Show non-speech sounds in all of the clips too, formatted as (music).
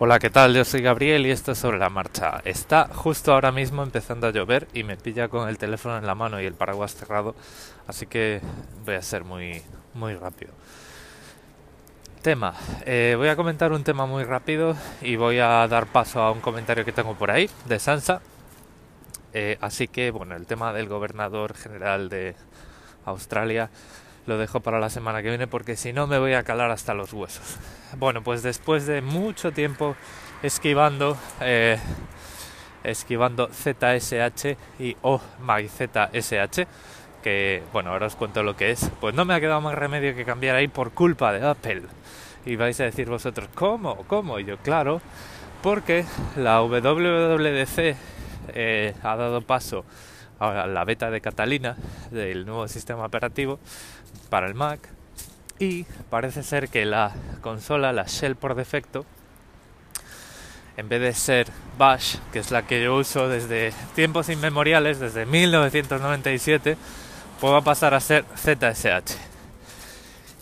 Hola, ¿qué tal? Yo soy Gabriel y esto es sobre la marcha. Está justo ahora mismo empezando a llover y me pilla con el teléfono en la mano y el paraguas cerrado, así que voy a ser muy, muy rápido. Tema. Eh, voy a comentar un tema muy rápido y voy a dar paso a un comentario que tengo por ahí de Sansa. Eh, así que, bueno, el tema del gobernador general de Australia lo dejo para la semana que viene porque si no me voy a calar hasta los huesos. Bueno, pues después de mucho tiempo esquivando, eh, esquivando ZSH y O My ZSH, que bueno, ahora os cuento lo que es, pues no me ha quedado más remedio que cambiar ahí por culpa de Apple. Y vais a decir vosotros, ¿cómo? ¿Cómo? Y yo, claro, porque la WWDC eh, ha dado paso a la beta de Catalina del nuevo sistema operativo para el Mac y parece ser que la consola, la shell por defecto, en vez de ser Bash, que es la que yo uso desde tiempos inmemoriales, desde 1997, pues va a pasar a ser ZSH.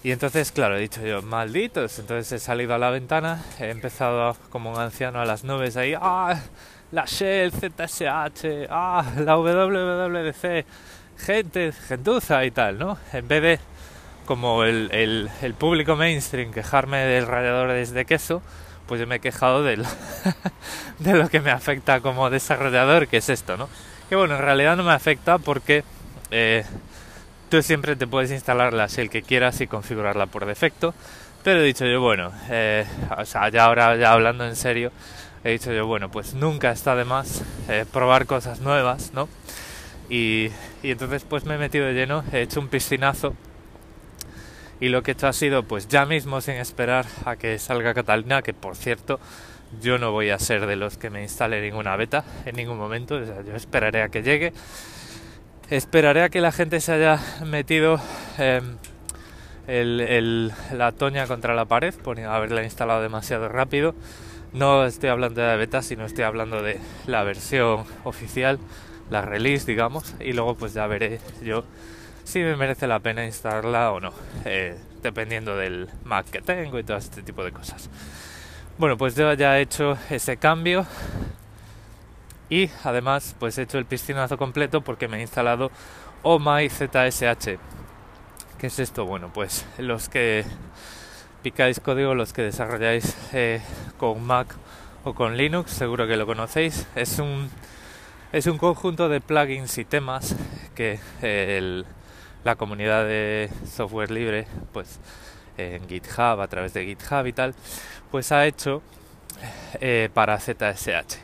Y entonces, claro, he dicho yo, malditos. Entonces he salido a la ventana, he empezado como un anciano a las nubes ahí, ¡ah! La Shell, ZSH, ¡ah! La WWDC, gente, gentuza y tal, ¿no? En vez de como el, el, público mainstream quejarme del radiador de queso, pues yo me he quejado (laughs) de lo que me afecta como desarrollador, que es esto, ¿no? Que bueno, en realidad no me afecta porque eh, tú siempre te puedes instalar la shell que quieras y configurarla por defecto. Pero he dicho yo, bueno, eh, o sea, ya ahora ya hablando en serio, he dicho yo, bueno, pues nunca está de más eh, probar cosas nuevas, ¿no? Y, entonces pues me he metido de lleno, he hecho un piscinazo y lo que he hecho ha sido pues ya mismo sin esperar a que salga Catalina, que por cierto yo no voy a ser de los que me instale ninguna beta en ningún momento, yo esperaré a que llegue, esperaré a que la gente se haya metido em, la toña contra la pared por haberla instalado demasiado rápido. No estoy hablando de la beta, sino estoy hablando de la versión oficial, la release, digamos, y luego pues ya veré yo si me merece la pena instalarla o no, eh, dependiendo del Mac que tengo y todo este tipo de cosas. Bueno, pues yo ya he hecho ese cambio y además pues he hecho el piscinazo completo porque me he instalado OMI ZSH. ¿Qué es esto? Bueno, pues los que picáis código, los que desarrolláis eh, con Mac o con Linux, seguro que lo conocéis. Es un, es un conjunto de plugins y temas que eh, el, la comunidad de software libre, pues en GitHub, a través de GitHub y tal, pues ha hecho eh, para ZSH.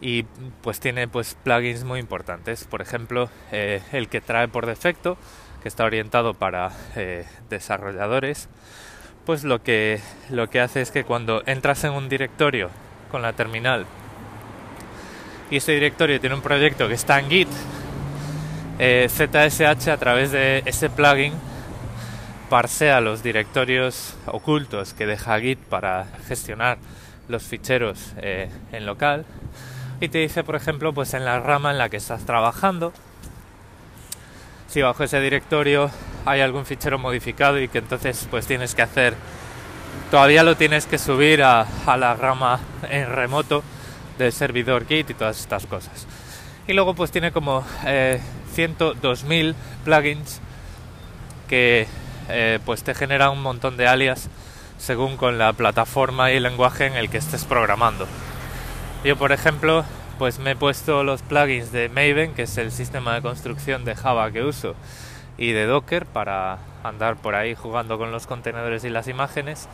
Y pues tiene pues plugins muy importantes. Por ejemplo, eh, el que trae por defecto, que está orientado para eh, desarrolladores, pues lo que, lo que hace es que cuando entras en un directorio con la terminal y ese directorio tiene un proyecto que está en Git, ZSH eh, a través de ese plugin parsea los directorios ocultos que deja Git para gestionar los ficheros eh, en local y te dice por ejemplo pues en la rama en la que estás trabajando si bajo ese directorio hay algún fichero modificado y que entonces pues tienes que hacer todavía lo tienes que subir a, la rama en remoto del servidor Git y todas estas cosas y luego pues tiene como eh, 102.000 plugins que eh, pues te generan un montón de alias según con la plataforma y el lenguaje en el que estés programando. Yo por ejemplo pues me he puesto los plugins de Maven, que es el sistema de construcción de Java que uso, y de Docker para andar por ahí jugando con los contenedores y las imágenes.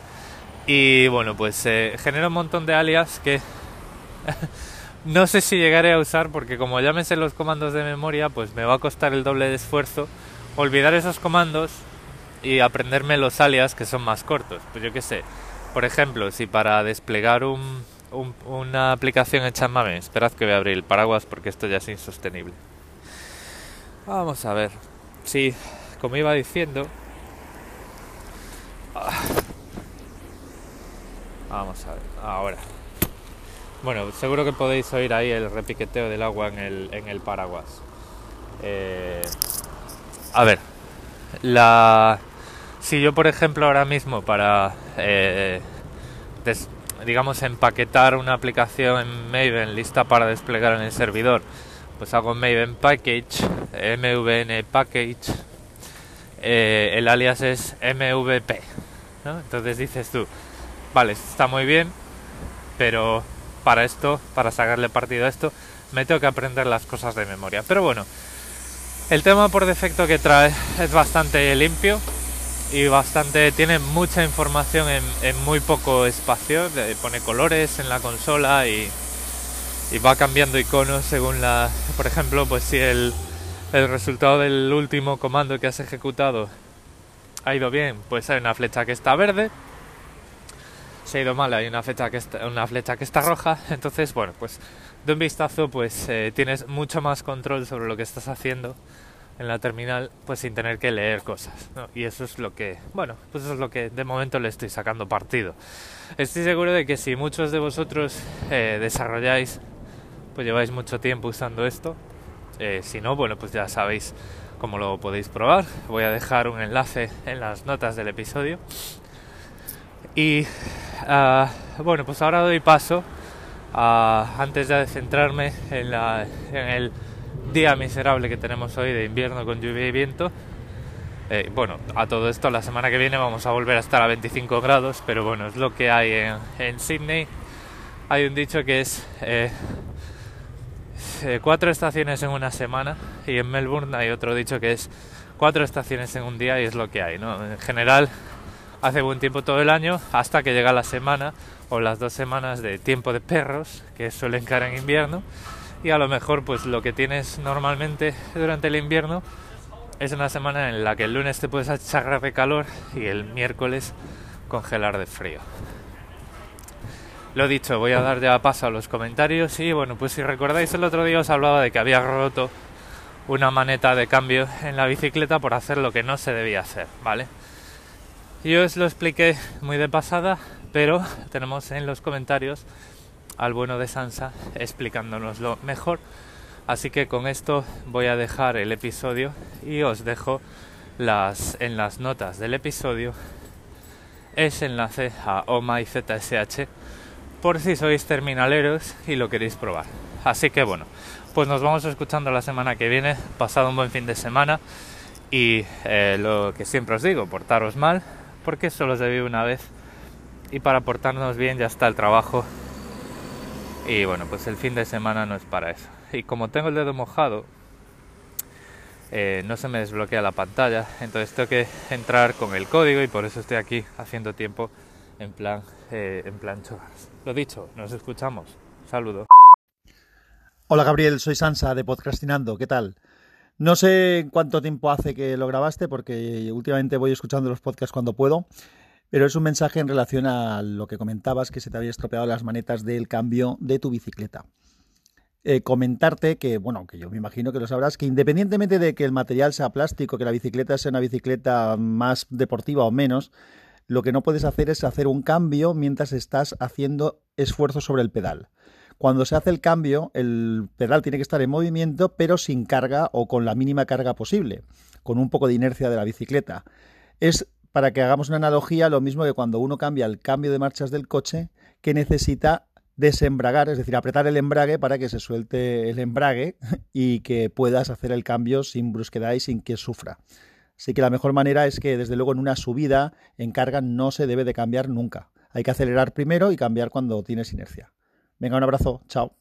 Y bueno, pues eh, genera un montón de alias que (laughs) No sé si llegaré a usar porque como ya me sé los comandos de memoria, pues me va a costar el doble de esfuerzo olvidar esos comandos y aprenderme los alias que son más cortos. Pues yo qué sé. Por ejemplo, si para desplegar un, una aplicación hecha Maven, esperad que voy a abrir el paraguas porque esto ya es insostenible. Vamos a ver. Sí, como iba diciendo... Ah. Vamos a ver, ahora. Bueno, seguro que podéis oír ahí el repiqueteo del agua en el, en el paraguas. Eh, a ver, la, si yo por ejemplo ahora mismo para... Eh, digamos, empaquetar una aplicación en Maven lista para desplegar en el servidor, pues hago Maven Package, MVN Package, eh, el alias es MVP. Entonces dices tú, vale, está muy bien, pero para esto, para sacarle partido a esto, me tengo que aprender las cosas de memoria. Pero bueno, el tema por defecto que trae es bastante limpio y bastante tiene mucha información en, muy poco espacio. Pone colores en la consola y, y va cambiando iconos según la, por ejemplo, pues si el el resultado del último comando que has ejecutado ha ido bien, pues hay una flecha que está verde. Si ha ido mal, hay una flecha que está, una flecha que está roja. (laughs) Entonces, bueno, pues de un vistazo, pues eh, tienes mucho más control sobre lo que estás haciendo en la terminal, pues sin tener que leer cosas. Y eso es lo que, bueno, pues eso es lo que de momento le estoy sacando partido. Estoy seguro de que si muchos de vosotros eh, desarrolláis, pues lleváis mucho tiempo usando esto, eh, si no, bueno, pues ya sabéis cómo lo podéis probar. Voy a dejar un enlace en las notas del episodio. Y ah, bueno, pues ahora doy paso a, antes de centrarme en, la, en el día miserable que tenemos hoy de invierno con lluvia y viento. Eh, bueno, a todo esto la semana que viene vamos a volver a estar a 25 grados, pero bueno, es lo que hay en, en Sydney. Hay un dicho que es eh, cuatro estaciones en una semana y en Melbourne hay otro dicho que es cuatro estaciones en un día y es lo que hay, ¿no? En general hace buen tiempo todo el año hasta que llega la semana o las dos semanas de tiempo de perros que suelen caer en invierno y a lo mejor pues lo que tienes normalmente durante el invierno es una semana en la que el lunes te puedes achar de calor y el miércoles congelar de frío. Lo dicho, voy a dar ya paso a los comentarios y bueno, pues si recordáis el otro día os hablaba de que había roto una maneta de cambio en la bicicleta por hacer lo que no se debía hacer, ¿vale? Yo os lo expliqué muy de pasada, pero tenemos en los comentarios al bueno de Sansa explicándonoslo mejor. Así que con esto voy a dejar el episodio y os dejo las, en las notas del episodio ese enlace a OMAIZSH por si sois terminaleros y lo queréis probar. Así que bueno, pues nos vamos escuchando la semana que viene, pasado un buen fin de semana. Y eh, lo que siempre os digo, portaros mal, porque solo se vive una vez. Y para portarnos bien ya está el trabajo. Y bueno, pues el fin de semana no es para eso. Y como tengo el dedo mojado, eh, no se me desbloquea la pantalla, entonces tengo que entrar con el código y por eso estoy aquí haciendo tiempo en plan, eh, en plan Lo dicho, nos escuchamos. Saludos. Hola Gabriel, soy Sansa de Podcastinando. ¿Qué tal? No sé cuánto tiempo hace que lo grabaste porque últimamente voy escuchando los podcasts cuando puedo, pero es un mensaje en relación a lo que comentabas que se te había estropeado las manetas del cambio de tu bicicleta. Eh, comentarte que, bueno, que yo me imagino que lo sabrás, que independientemente de que el material sea plástico, que la bicicleta sea una bicicleta más deportiva o menos, lo que no puedes hacer es hacer un cambio mientras estás haciendo esfuerzo sobre el pedal. Cuando se hace el cambio, el pedal tiene que estar en movimiento, pero sin carga o con la mínima carga posible, con un poco de inercia de la bicicleta. Es, para que hagamos una analogía, lo mismo que cuando uno cambia el cambio de marchas del coche, que necesita desembragar, es decir, apretar el embrague para que se suelte el embrague (laughs) y que puedas hacer el cambio sin brusquedad y sin que sufra. Así que la mejor manera es que, desde luego, en una subida en carga no se debe de cambiar nunca. Hay que acelerar primero y cambiar cuando tienes inercia. Venga, un abrazo. Chao.